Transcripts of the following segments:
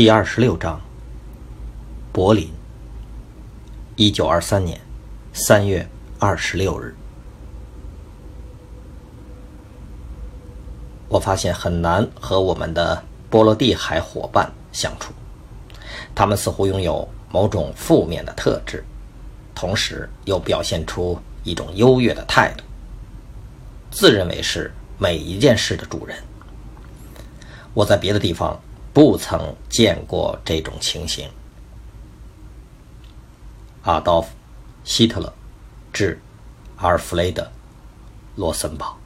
第二十六章，柏林，一九二三年三月二十六日。我发现很难和我们的波罗的海伙伴相处，他们似乎拥有某种负面的特质，同时又表现出一种优越的态度，自认为是每一件事的主人。我在别的地方。不曾见过这种情形。阿道夫·希特勒致阿尔弗雷德·罗森堡。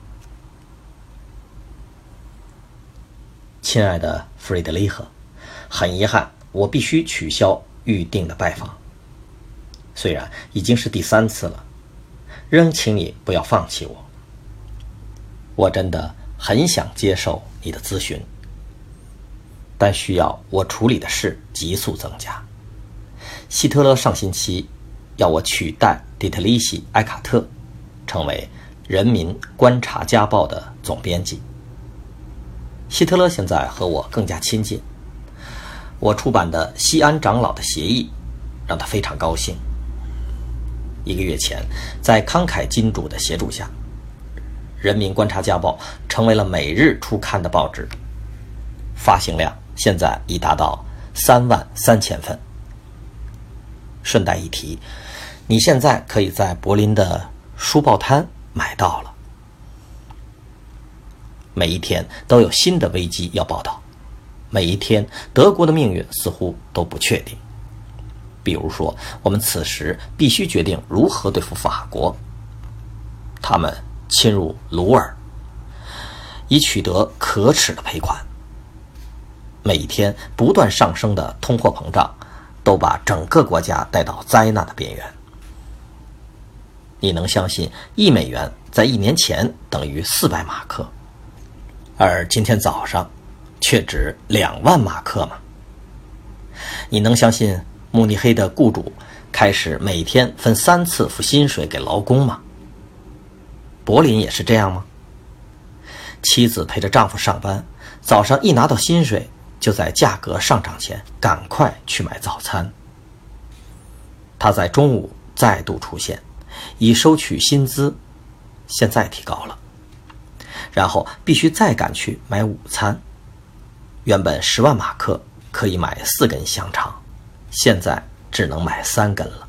亲爱的弗瑞德里赫，很遗憾，我必须取消预定的拜访。虽然已经是第三次了，仍请你不要放弃我。我真的很想接受你的咨询。但需要我处理的事急速增加。希特勒上星期要我取代迪特里希·埃卡特，成为《人民观察家报》的总编辑。希特勒现在和我更加亲近。我出版的《西安长老的协议》让他非常高兴。一个月前，在慷慨金主的协助下，《人民观察家报》成为了每日出刊的报纸，发行量。现在已达到三万三千份。顺带一提，你现在可以在柏林的书报摊买到了。每一天都有新的危机要报道，每一天德国的命运似乎都不确定。比如说，我们此时必须决定如何对付法国。他们侵入鲁尔，以取得可耻的赔款。每天不断上升的通货膨胀，都把整个国家带到灾难的边缘。你能相信一美元在一年前等于四百马克，而今天早上却值两万马克吗？你能相信慕尼黑的雇主开始每天分三次付薪水给劳工吗？柏林也是这样吗？妻子陪着丈夫上班，早上一拿到薪水。就在价格上涨前，赶快去买早餐。他在中午再度出现，已收取薪资，现在提高了。然后必须再赶去买午餐。原本十万马克可以买四根香肠，现在只能买三根了。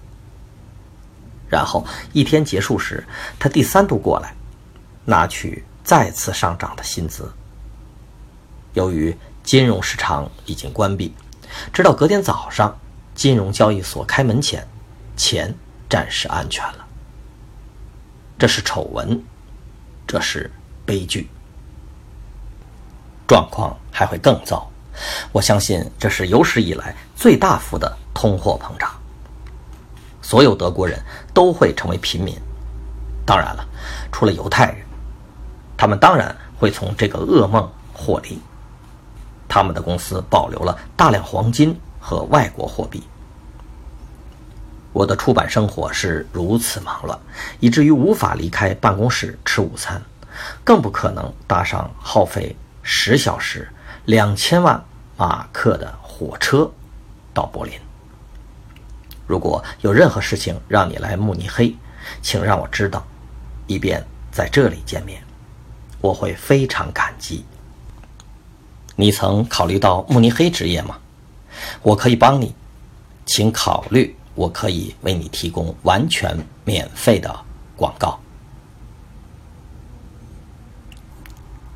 然后一天结束时，他第三度过来，拿取再次上涨的薪资。由于。金融市场已经关闭，直到隔天早上，金融交易所开门前，钱暂时安全了。这是丑闻，这是悲剧，状况还会更糟。我相信这是有史以来最大幅的通货膨胀，所有德国人都会成为平民。当然了，除了犹太人，他们当然会从这个噩梦获利。他们的公司保留了大量黄金和外国货币。我的出版生活是如此忙乱，以至于无法离开办公室吃午餐，更不可能搭上耗费十小时、两千万马克的火车到柏林。如果有任何事情让你来慕尼黑，请让我知道，以便在这里见面，我会非常感激。你曾考虑到慕尼黑职业吗？我可以帮你，请考虑，我可以为你提供完全免费的广告。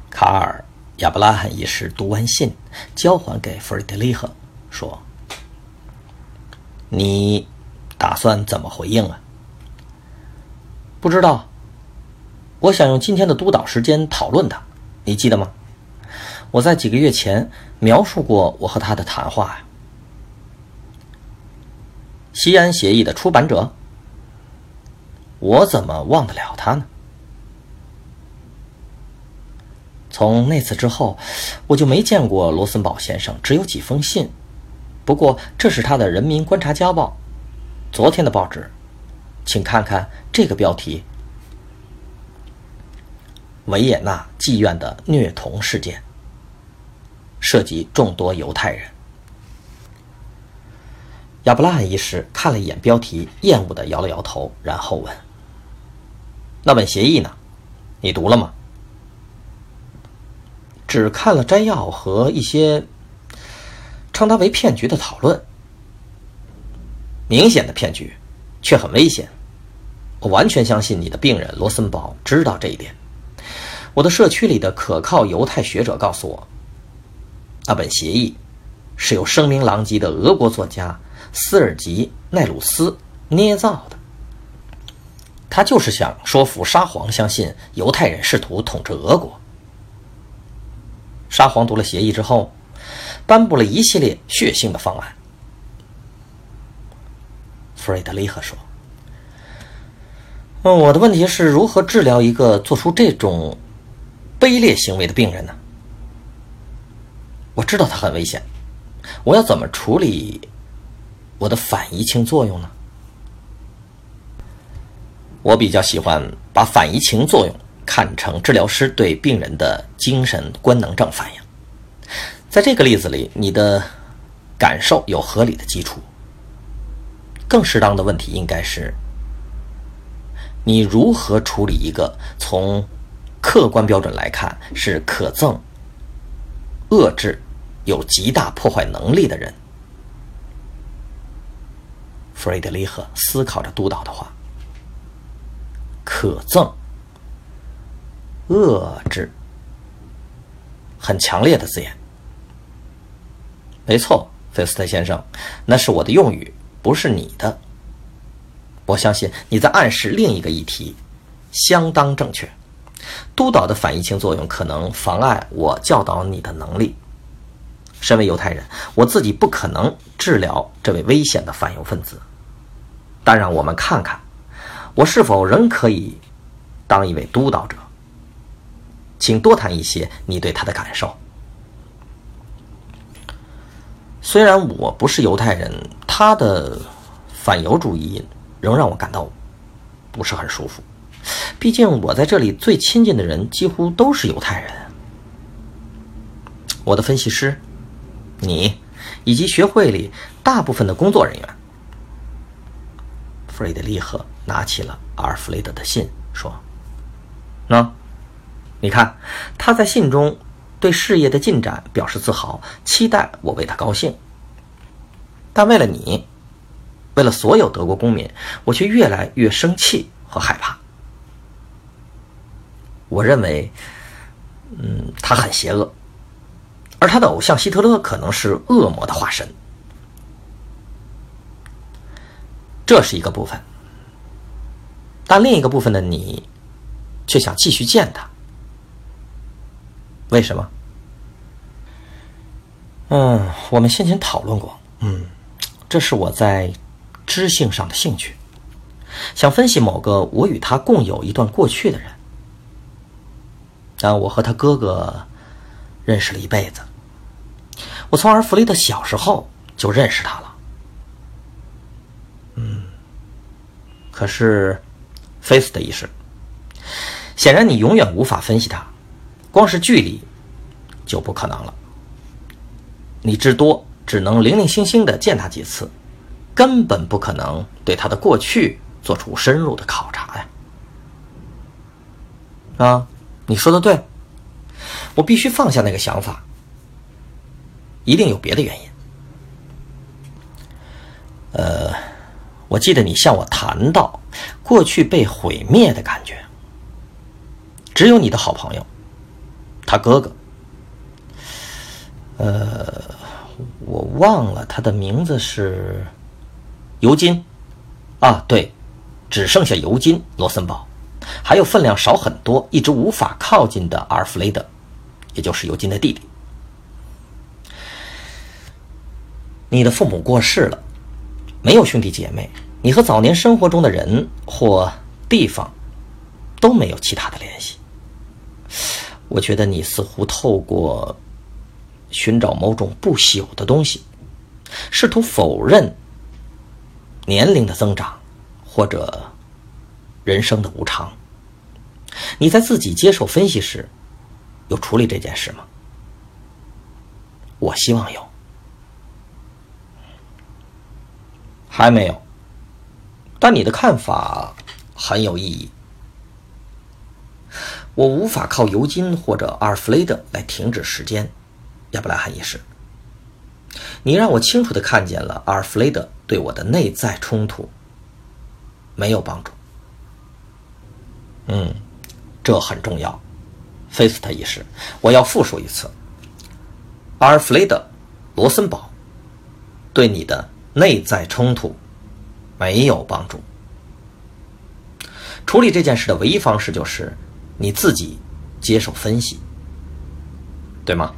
卡尔·亚伯拉罕一世读完信，交还给弗里德里赫，说：“你打算怎么回应啊？”不知道。我想用今天的督导时间讨论他，你记得吗？我在几个月前描述过我和他的谈话。西安协议的出版者，我怎么忘得了他呢？从那次之后，我就没见过罗森堡先生，只有几封信。不过这是他的《人民观察家报》，昨天的报纸，请看看这个标题：维也纳妓院的虐童事件，涉及众多犹太人。亚伯拉罕医师看了一眼标题，厌恶的摇了摇头，然后问：“那本协议呢？你读了吗？”只看了摘要和一些称它为骗局的讨论，明显的骗局，却很危险。我完全相信你的病人罗森堡知道这一点。我的社区里的可靠犹太学者告诉我，那本协议是由声名狼藉的俄国作家斯尔吉·奈鲁斯捏造的。他就是想说服沙皇相信犹太人试图统治俄国。沙皇读了协议之后，颁布了一系列血腥的方案。弗瑞德里赫说：“嗯，我的问题是如何治疗一个做出这种卑劣行为的病人呢？我知道他很危险，我要怎么处理我的反移情作用呢？我比较喜欢把反移情作用。”看成治疗师对病人的精神官能症反应，在这个例子里，你的感受有合理的基础。更适当的问题应该是：你如何处理一个从客观标准来看是可憎、遏制、有极大破坏能力的人？弗瑞德里赫思考着督导的话：可憎。遏制，很强烈的字眼。没错，费斯特先生，那是我的用语，不是你的。我相信你在暗示另一个议题，相当正确。督导的反移情作用可能妨碍我教导你的能力。身为犹太人，我自己不可能治疗这位危险的反犹分子。但让我们看看，我是否仍可以当一位督导者。请多谈一些你对他的感受。虽然我不是犹太人，他的反犹主义仍让我感到不是很舒服。毕竟我在这里最亲近的人几乎都是犹太人，我的分析师，你，以及学会里大部分的工作人员。弗雷德利赫拿起了阿尔弗雷德的信，说：“那。”你看，他在信中对事业的进展表示自豪，期待我为他高兴。但为了你，为了所有德国公民，我却越来越生气和害怕。我认为，嗯，他很邪恶，而他的偶像希特勒可能是恶魔的化身。这是一个部分，但另一个部分的你，却想继续见他。为什么？嗯，我们先前讨论过。嗯，这是我在知性上的兴趣，想分析某个我与他共有一段过去的人。但我和他哥哥认识了一辈子，我从而弗雷德小时候就认识他了。嗯，可是，菲斯的意思，显然你永远无法分析他。光是距离就不可能了，你至多只能零零星星的见他几次，根本不可能对他的过去做出深入的考察呀！啊，你说的对，我必须放下那个想法，一定有别的原因。呃，我记得你向我谈到过去被毁灭的感觉，只有你的好朋友。他哥哥，呃，我忘了他的名字是尤金，啊，对，只剩下尤金罗森堡。还有分量少很多、一直无法靠近的阿尔弗雷德，也就是尤金的弟弟。你的父母过世了，没有兄弟姐妹，你和早年生活中的人或地方都没有其他的联系。我觉得你似乎透过寻找某种不朽的东西，试图否认年龄的增长或者人生的无常。你在自己接受分析时，有处理这件事吗？我希望有。还没有，但你的看法很有意义。我无法靠尤金或者阿尔弗雷德来停止时间，亚伯拉罕一世。你让我清楚的看见了阿尔弗雷德对我的内在冲突没有帮助。嗯，这很重要，菲斯特一世。我要复述一次：阿尔弗雷德·罗森堡对你的。内在冲突没有帮助。处理这件事的唯一方式就是你自己接受分析，对吗？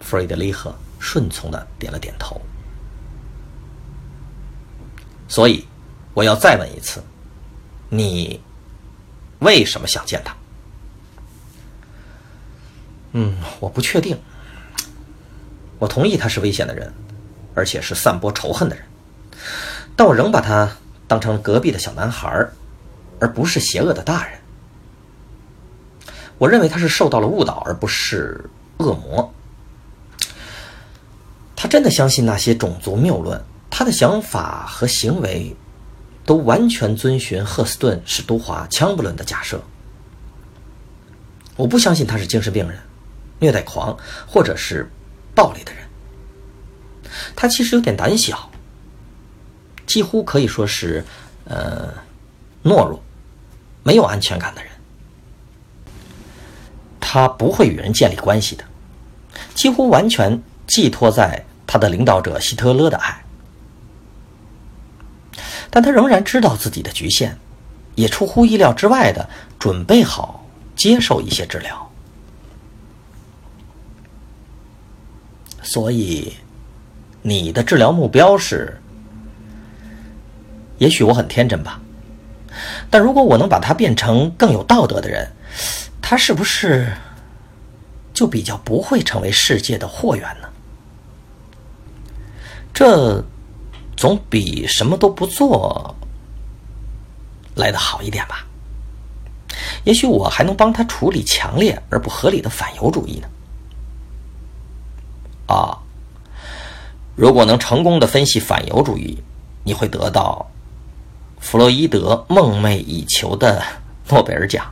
弗瑞德里赫顺从的点了点头。所以，我要再问一次：你为什么想见他？嗯，我不确定。我同意他是危险的人。而且是散播仇恨的人，但我仍把他当成隔壁的小男孩，而不是邪恶的大人。我认为他是受到了误导，而不是恶魔。他真的相信那些种族谬论，他的想法和行为都完全遵循赫斯顿、史都华、枪布伦的假设。我不相信他是精神病人、虐待狂或者是暴力的人。他其实有点胆小，几乎可以说是，呃，懦弱、没有安全感的人。他不会与人建立关系的，几乎完全寄托在他的领导者希特勒的爱。但他仍然知道自己的局限，也出乎意料之外的准备好接受一些治疗，所以。你的治疗目标是？也许我很天真吧，但如果我能把他变成更有道德的人，他是不是就比较不会成为世界的祸源呢？这总比什么都不做来的好一点吧？也许我还能帮他处理强烈而不合理的反犹主义呢。啊。如果能成功的分析反犹主义，你会得到弗洛伊德梦寐以求的诺贝尔奖。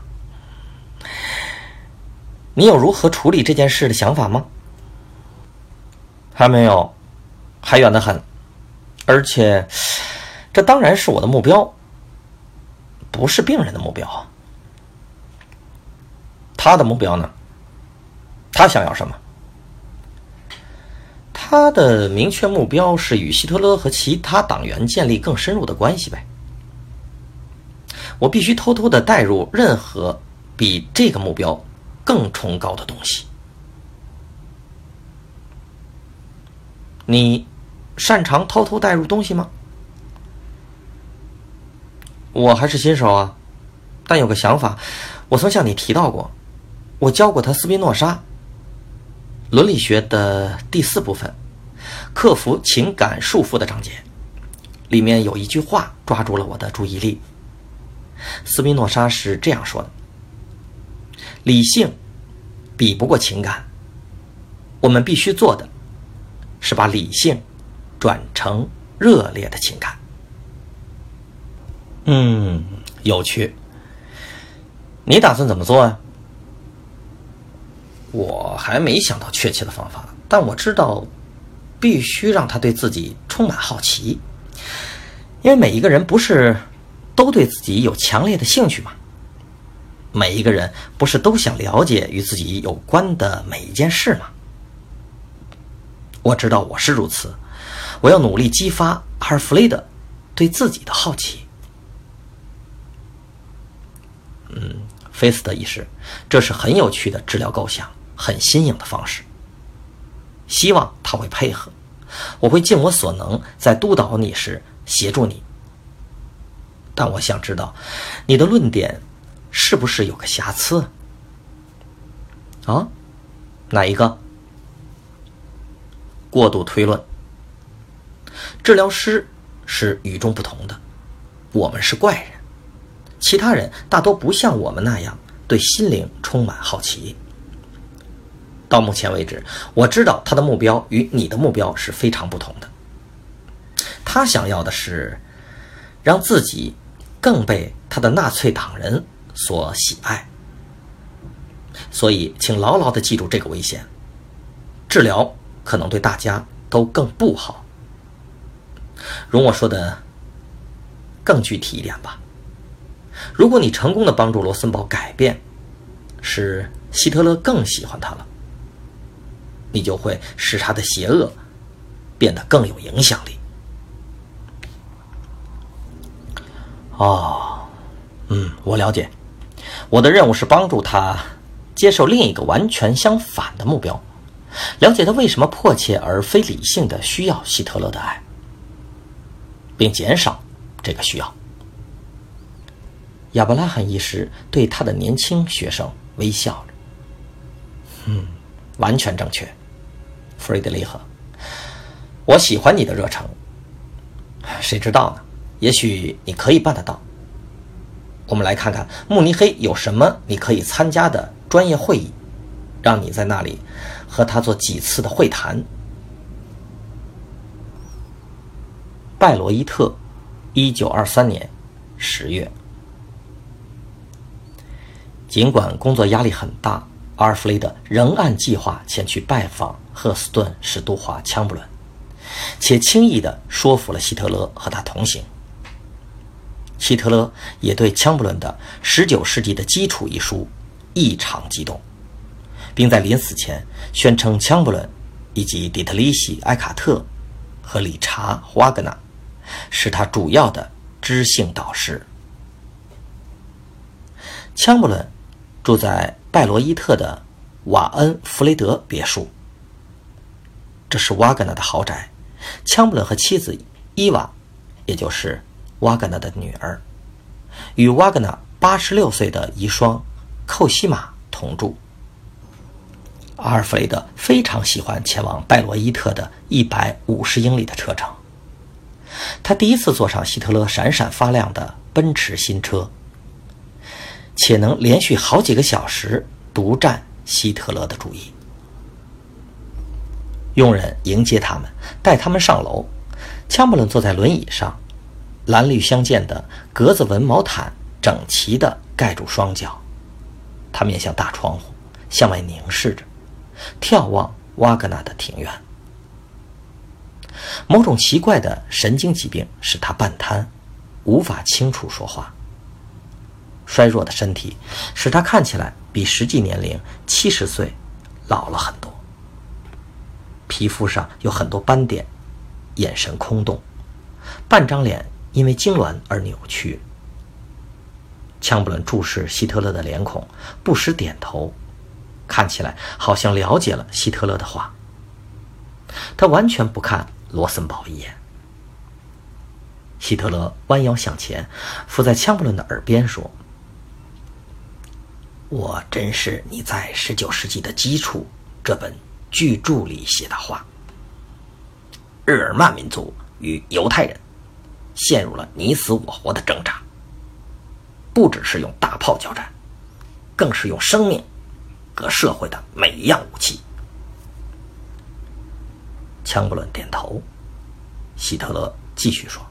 你有如何处理这件事的想法吗？还没有，还远得很。而且，这当然是我的目标，不是病人的目标。他的目标呢？他想要什么？他的明确目标是与希特勒和其他党员建立更深入的关系呗。我必须偷偷的带入任何比这个目标更崇高的东西。你擅长偷偷带入东西吗？我还是新手啊，但有个想法，我曾向你提到过，我教过他斯宾诺莎伦理学的第四部分。克服情感束缚的章节，里面有一句话抓住了我的注意力。斯宾诺莎是这样说的：“理性比不过情感，我们必须做的，是把理性转成热烈的情感。”嗯，有趣。你打算怎么做啊？我还没想到确切的方法，但我知道。必须让他对自己充满好奇，因为每一个人不是都对自己有强烈的兴趣吗？每一个人不是都想了解与自己有关的每一件事吗？我知道我是如此，我要努力激发阿尔弗雷德对自己的好奇。嗯，菲斯特医师，这是很有趣的治疗构想，很新颖的方式。希望他会配合，我会尽我所能，在督导你时协助你。但我想知道，你的论点是不是有个瑕疵？啊，哪一个？过度推论。治疗师是与众不同的，我们是怪人，其他人大多不像我们那样对心灵充满好奇。到目前为止，我知道他的目标与你的目标是非常不同的。他想要的是让自己更被他的纳粹党人所喜爱。所以，请牢牢地记住这个危险：治疗可能对大家都更不好。容我说的更具体一点吧。如果你成功的帮助罗森堡改变，使希特勒更喜欢他了。你就会使他的邪恶变得更有影响力。哦，嗯，我了解。我的任务是帮助他接受另一个完全相反的目标，了解他为什么迫切而非理性的需要希特勒的爱，并减少这个需要。亚伯拉罕医师对他的年轻学生微笑着。嗯，完全正确。弗瑞德里赫，我喜欢你的热诚。谁知道呢？也许你可以办得到。我们来看看慕尼黑有什么你可以参加的专业会议，让你在那里和他做几次的会谈。拜罗伊特，一九二三年十月。尽管工作压力很大。阿尔弗雷德仍按计划前去拜访赫斯顿史都华枪布伦，且轻易地说服了希特勒和他同行。希特勒也对枪布伦的《十九世纪的基础》一书异常激动，并在临死前宣称枪布伦以及底特里希·埃卡特和理查·华格纳是他主要的知性导师。枪布伦住在。拜罗伊特的瓦恩弗雷德别墅，这是瓦格纳的豪宅。枪布伦和妻子伊娃，也就是瓦格纳的女儿，与瓦格纳八十六岁的遗孀寇西玛同住。阿尔弗雷德非常喜欢前往拜罗伊特的一百五十英里的车程。他第一次坐上希特勒闪闪发亮的奔驰新车。且能连续好几个小时独占希特勒的注意。佣人迎接他们，带他们上楼。枪布伦坐在轮椅上，蓝绿相间的格子纹毛毯整齐地盖住双脚。他面向大窗户，向外凝视着，眺望瓦格纳的庭院。某种奇怪的神经疾病使他半瘫，无法清楚说话。衰弱的身体使他看起来比实际年龄七十岁老了很多。皮肤上有很多斑点，眼神空洞，半张脸因为痉挛而扭曲。枪布伦注视希特勒的脸孔，不时点头，看起来好像了解了希特勒的话。他完全不看罗森堡一眼。希特勒弯腰向前，伏在枪布伦的耳边说。我真是你在十九世纪的基础这本巨著里写的话。日耳曼民族与犹太人陷入了你死我活的挣扎，不只是用大炮交战，更是用生命和社会的每一样武器。枪布伦点头，希特勒继续说：“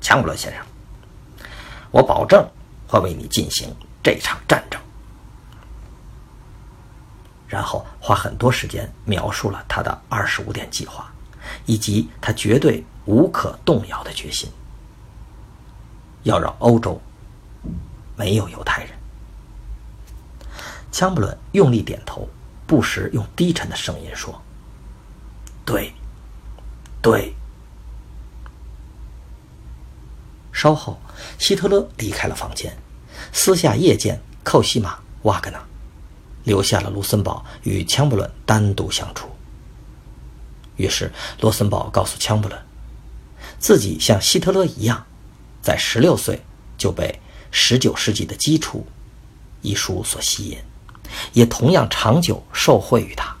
枪布伦先生，我保证会为你进行。”这场战争，然后花很多时间描述了他的二十五点计划，以及他绝对无可动摇的决心，要让欧洲没有犹太人。枪布伦用力点头，不时用低沉的声音说：“对，对。”稍后，希特勒离开了房间。私下夜见寇西玛·瓦格纳，留下了卢森堡与枪布伦单独相处。于是，罗森堡告诉枪布伦，自己像希特勒一样，在十六岁就被十九世纪的基础一书所吸引，也同样长久受惠于他。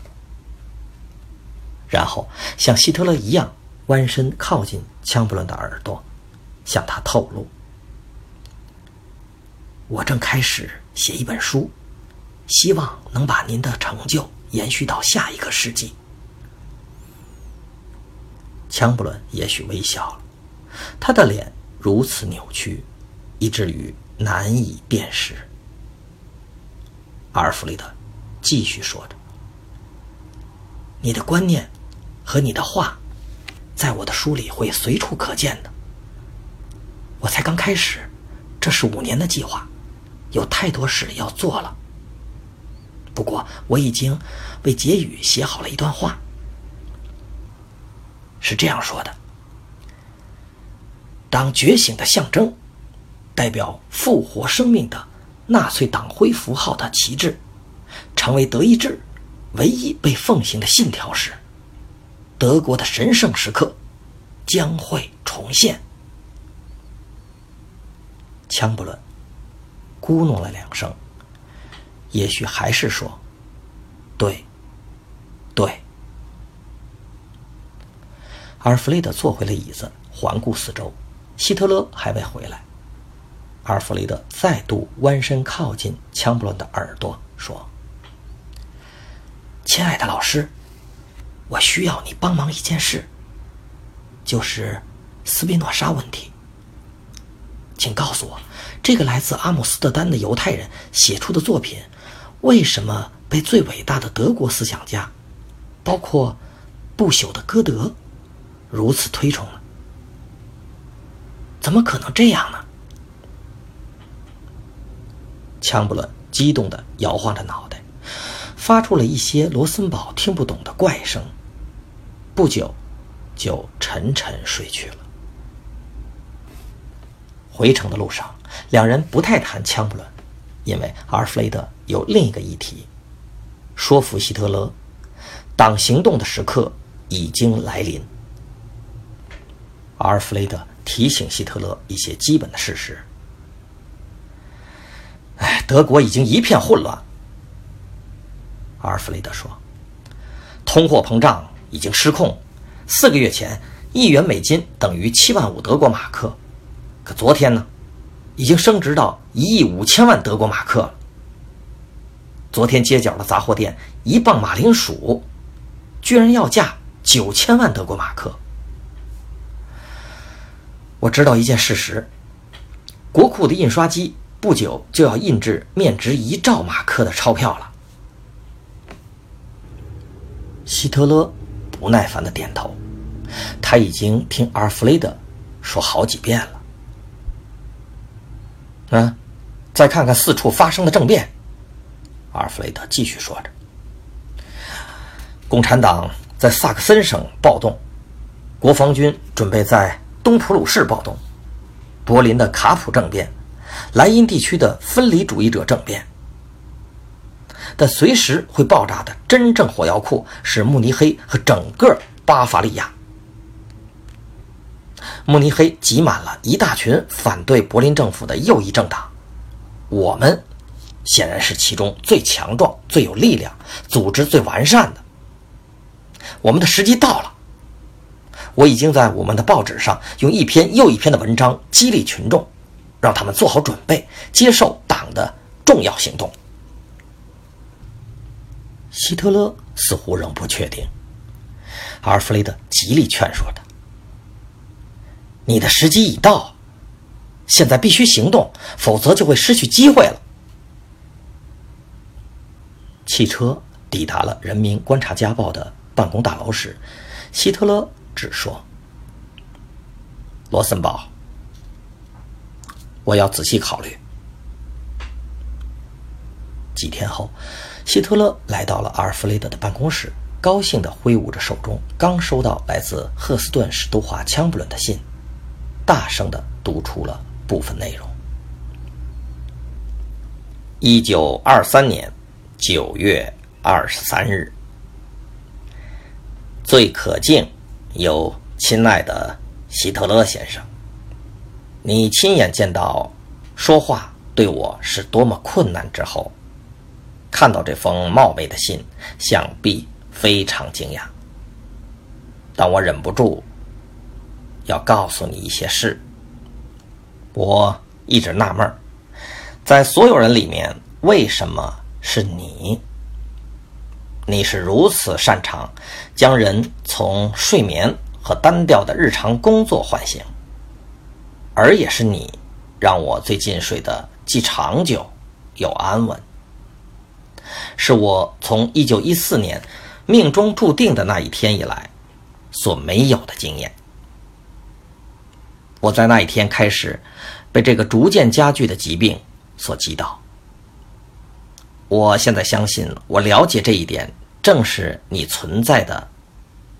然后，像希特勒一样弯身靠近枪布伦的耳朵，向他透露：“我正开始写一本书，希望能把您的成就延续到下一个世纪。”枪布伦也许微笑了，他的脸如此扭曲，以至于难以辨识。阿尔弗雷德继续说着：“你的观念和你的话，在我的书里会随处可见的。我才刚开始，这是五年的计划，有太多事要做了。不过我已经为结语写好了一段话。”是这样说的：当觉醒的象征，代表复活生命的纳粹党徽符号的旗帜，成为德意志唯一被奉行的信条时，德国的神圣时刻将会重现。枪不伦咕哝了两声，也许还是说：“对，对。”阿尔弗雷德坐回了椅子，环顾四周。希特勒还未回来。阿尔弗雷德再度弯身靠近枪布伦的耳朵，说：“亲爱的老师，我需要你帮忙一件事，就是斯宾诺莎问题。请告诉我，这个来自阿姆斯特丹的犹太人写出的作品，为什么被最伟大的德国思想家，包括不朽的歌德？”如此推崇呢，怎么可能这样呢？枪布伦激动的摇晃着脑袋，发出了一些罗森堡听不懂的怪声。不久，就沉沉睡去了。回程的路上，两人不太谈枪布伦，因为阿尔弗雷德有另一个议题：说服希特勒，党行动的时刻已经来临。阿尔弗雷德提醒希特勒一些基本的事实。哎，德国已经一片混乱。阿尔弗雷德说：“通货膨胀已经失控。四个月前，一元美金等于七万五德国马克，可昨天呢，已经升值到一亿五千万德国马克了。昨天街角的杂货店，一磅马铃薯居然要价九千万德国马克。”我知道一件事实：国库的印刷机不久就要印制面值一兆马克的钞票了。希特勒不耐烦的点头，他已经听阿尔弗雷德说好几遍了。嗯，再看看四处发生的政变，阿尔弗雷德继续说着：“共产党在萨克森省暴动，国防军准备在。”东普鲁士暴动，柏林的卡普政变，莱茵地区的分离主义者政变。但随时会爆炸的真正火药库是慕尼黑和整个巴伐利亚。慕尼黑挤满了一大群反对柏林政府的右翼政党，我们显然是其中最强壮、最有力量、组织最完善的。我们的时机到了。我已经在我们的报纸上用一篇又一篇的文章激励群众，让他们做好准备，接受党的重要行动。希特勒似乎仍不确定，阿尔弗雷德极力劝说他：“你的时机已到，现在必须行动，否则就会失去机会了。”汽车抵达了《人民观察家报》的办公大楼时，希特勒。只说：“罗森堡，我要仔细考虑。”几天后，希特勒来到了阿尔弗雷德的办公室，高兴地挥舞着手中刚收到来自赫斯顿史都华枪布伦的信，大声地读出了部分内容。一九二三年九月二十三日，最可敬有亲爱的希特勒先生，你亲眼见到说话对我是多么困难之后，看到这封冒昧的信，想必非常惊讶。但我忍不住要告诉你一些事。我一直纳闷，在所有人里面，为什么是你？你是如此擅长将人从睡眠和单调的日常工作唤醒，而也是你让我最近睡得既长久又安稳。是我从一九一四年命中注定的那一天以来。所没有的经验。我在那一天开始被这个逐渐加剧的疾病所击倒。我现在相信，我了解这一点，正是你存在的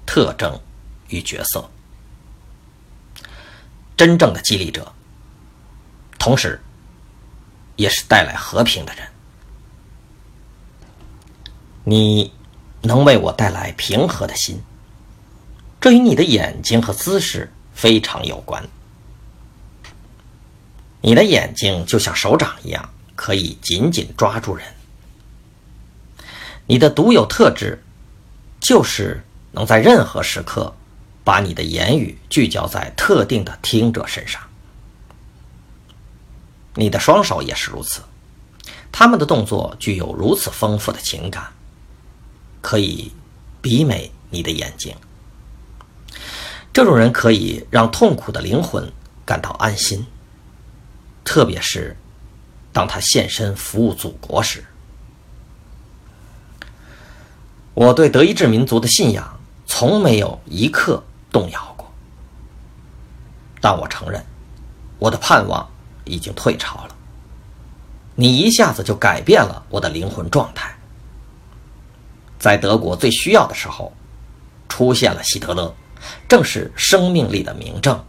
特征与角色。真正的激励者，同时也是带来和平的人。你能为我带来平和的心。这与你的眼睛和姿势非常有关。你的眼睛就像手掌一样，可以紧紧抓住人。你的独有特质，就是能在任何时刻，把你的言语聚焦在特定的听者身上。你的双手也是如此，他们的动作具有如此丰富的情感，可以媲美你的眼睛。这种人可以让痛苦的灵魂感到安心，特别是当他献身服务祖国时。我对德意志民族的信仰从没有一刻动摇过，但我承认，我的盼望已经退潮了。你一下子就改变了我的灵魂状态，在德国最需要的时候，出现了希特勒。正是生命力的明证。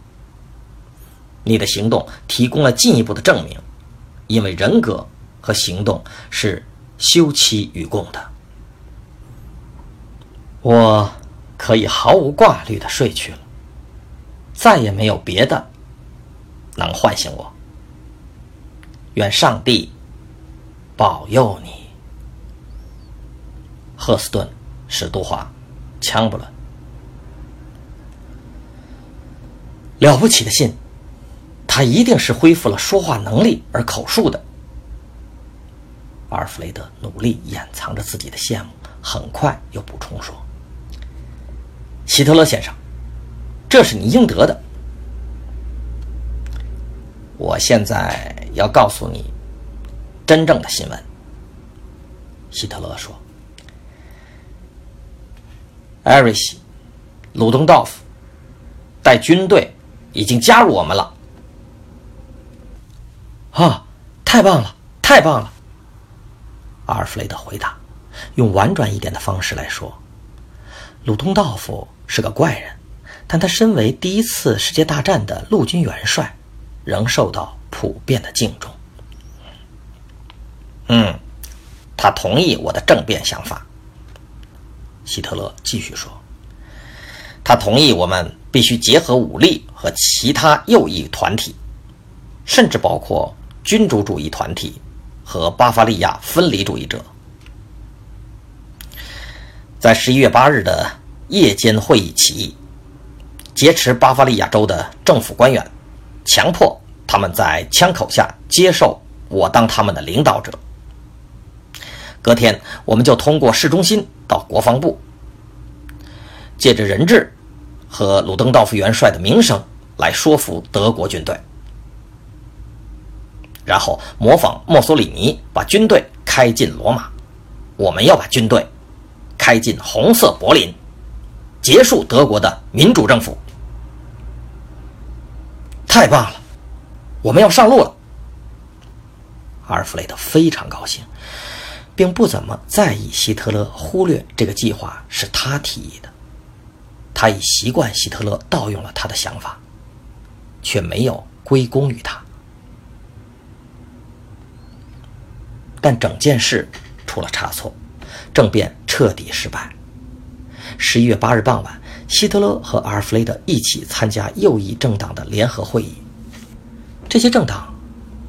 你的行动提供了进一步的证明，因为人格和行动是休戚与共的。我可以毫无挂虑的睡去了，再也没有别的能唤醒我。愿上帝保佑你，赫斯顿·史都华·枪不伦。了不起的信，他一定是恢复了说话能力而口述的。阿尔弗雷德努力掩藏着自己的羡慕，很快又补充说：“希特勒先生，这是你应得的。我现在要告诉你真正的新闻。”希特勒说：“艾瑞希·鲁登道夫带军队。”已经加入我们了，啊，太棒了，太棒了！阿尔弗雷德回答，用婉转一点的方式来说：“鲁东道夫是个怪人，但他身为第一次世界大战的陆军元帅，仍受到普遍的敬重。”嗯，他同意我的政变想法。希特勒继续说：“他同意我们。”必须结合武力和其他右翼团体，甚至包括君主主义团体和巴伐利亚分离主义者，在十一月八日的夜间会议起义，劫持巴伐利亚州的政府官员，强迫他们在枪口下接受我当他们的领导者。隔天，我们就通过市中心到国防部，借着人质。和鲁登道夫元帅的名声来说服德国军队，然后模仿墨索里尼把军队开进罗马，我们要把军队开进红色柏林，结束德国的民主政府。太棒了，我们要上路了。阿尔弗雷德非常高兴，并不怎么在意希特勒忽略这个计划是他提议的。他已习惯希特勒盗用了他的想法，却没有归功于他。但整件事出了差错，政变彻底失败。十一月八日傍晚，希特勒和阿尔弗雷德一起参加右翼政党的联合会议。这些政党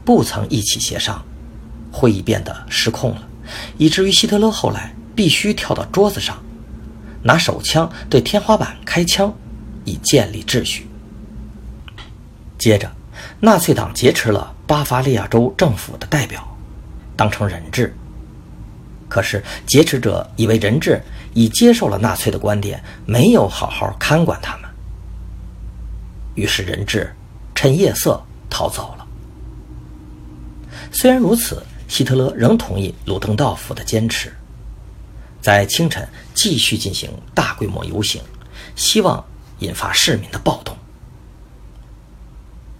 不曾一起协商，会议变得失控了，以至于希特勒后来必须跳到桌子上，拿手枪对天花板开枪，以建立秩序。接着，纳粹党劫持了巴伐利亚州政府的代表，当成人质。可是劫持者以为人质已接受了纳粹的观点，没有好好看管他们，于是人质趁夜色逃走了。虽然如此，希特勒仍同意鲁登道夫的坚持，在清晨继续进行大规模游行，希望引发市民的暴动。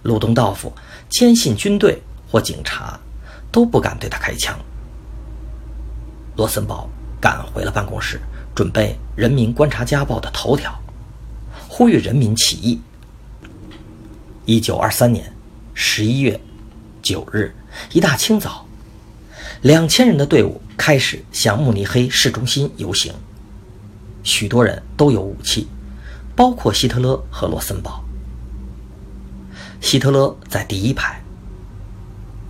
鲁登道夫坚信军队或警察都不敢对他开枪。罗森堡赶回了办公室，准备《人民观察家报》的头条，呼吁人民起义。一九二三年十一月九日一大清早，两千人的队伍开始向慕尼黑市中心游行，许多人都有武器，包括希特勒和罗森堡。希特勒在第一排，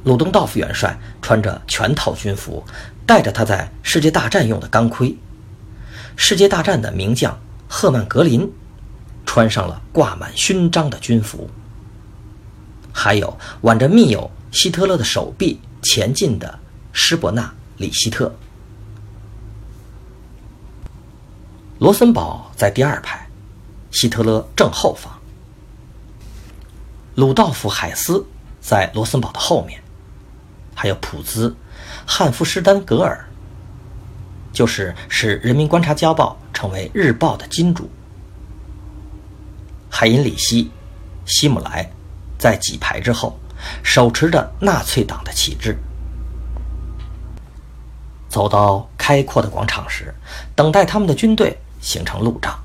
鲁登道夫元帅穿着全套军服。带着他在世界大战用的钢盔，世界大战的名将赫曼·格林穿上了挂满勋章的军服，还有挽着密友希特勒的手臂前进的施伯纳·里希特。罗森堡在第二排，希特勒正后方。鲁道夫·海斯在罗森堡的后面，还有普兹。汉弗施丹格尔，就是使《人民观察家报》成为日报的金主。海因里希·希姆莱在几排之后，手持着纳粹党的旗帜，走到开阔的广场时，等待他们的军队形成路障。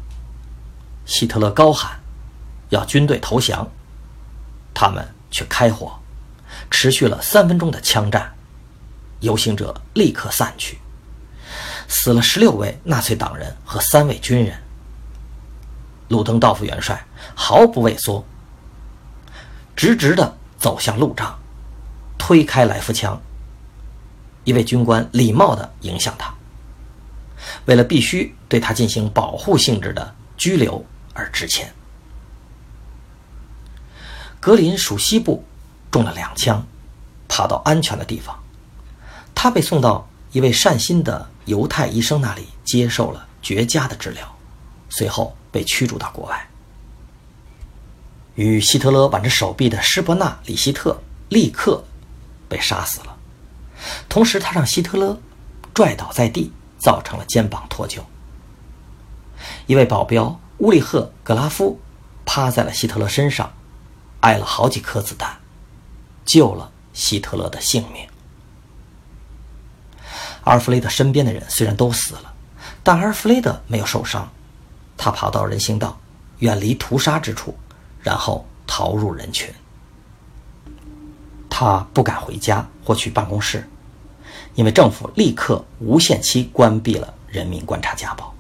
希特勒高喊：“要军队投降！”他们却开火，持续了三分钟的枪战。游行者立刻散去，死了十六位纳粹党人和三位军人。路登道夫元帅毫不畏缩，直直地走向路障，推开来福枪。一位军官礼貌地迎向他，为了必须对他进行保护性质的拘留而致歉。格林属西部，中了两枪，爬到安全的地方。他被送到一位善心的犹太医生那里，接受了绝佳的治疗，随后被驱逐到国外。与希特勒挽着手臂的施伯纳·里希特立刻被杀死了，同时他让希特勒拽倒在地，造成了肩膀脱臼。一位保镖乌利赫·格拉夫趴在了希特勒身上，挨了好几颗子弹，救了希特勒的性命。阿尔弗雷德身边的人虽然都死了，但阿尔弗雷德没有受伤。他跑到人行道，远离屠杀之处，然后逃入人群。他不敢回家或去办公室，因为政府立刻无限期关闭了《人民观察家报》，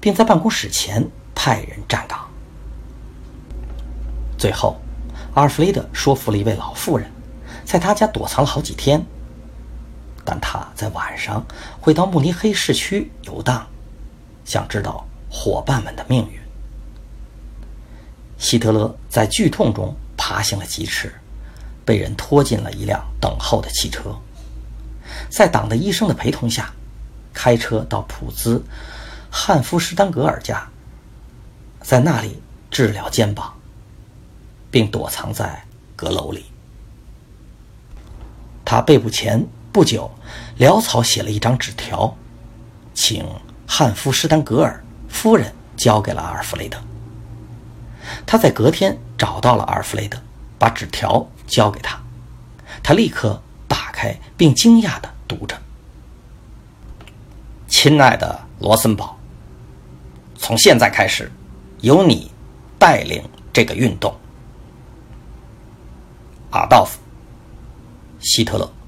并在办公室前派人站岗。最后，阿尔弗雷德说服了一位老妇人，在他家躲藏了好几天。但他在晚上会到慕尼黑市区游荡，想知道伙伴们的命运。希特勒在剧痛中爬行了几尺，被人拖进了一辆等候的汽车，在党的医生的陪同下，开车到普兹汉夫施丹格尔家，在那里治疗肩膀，并躲藏在阁楼里。他被捕前。不久，潦草写了一张纸条，请汉夫施丹格尔夫人交给了阿尔弗雷德。他在隔天找到了阿尔弗雷德，把纸条交给他。他立刻打开，并惊讶地读着：“亲爱的罗森堡，从现在开始，由你带领这个运动。”阿道夫·希特勒。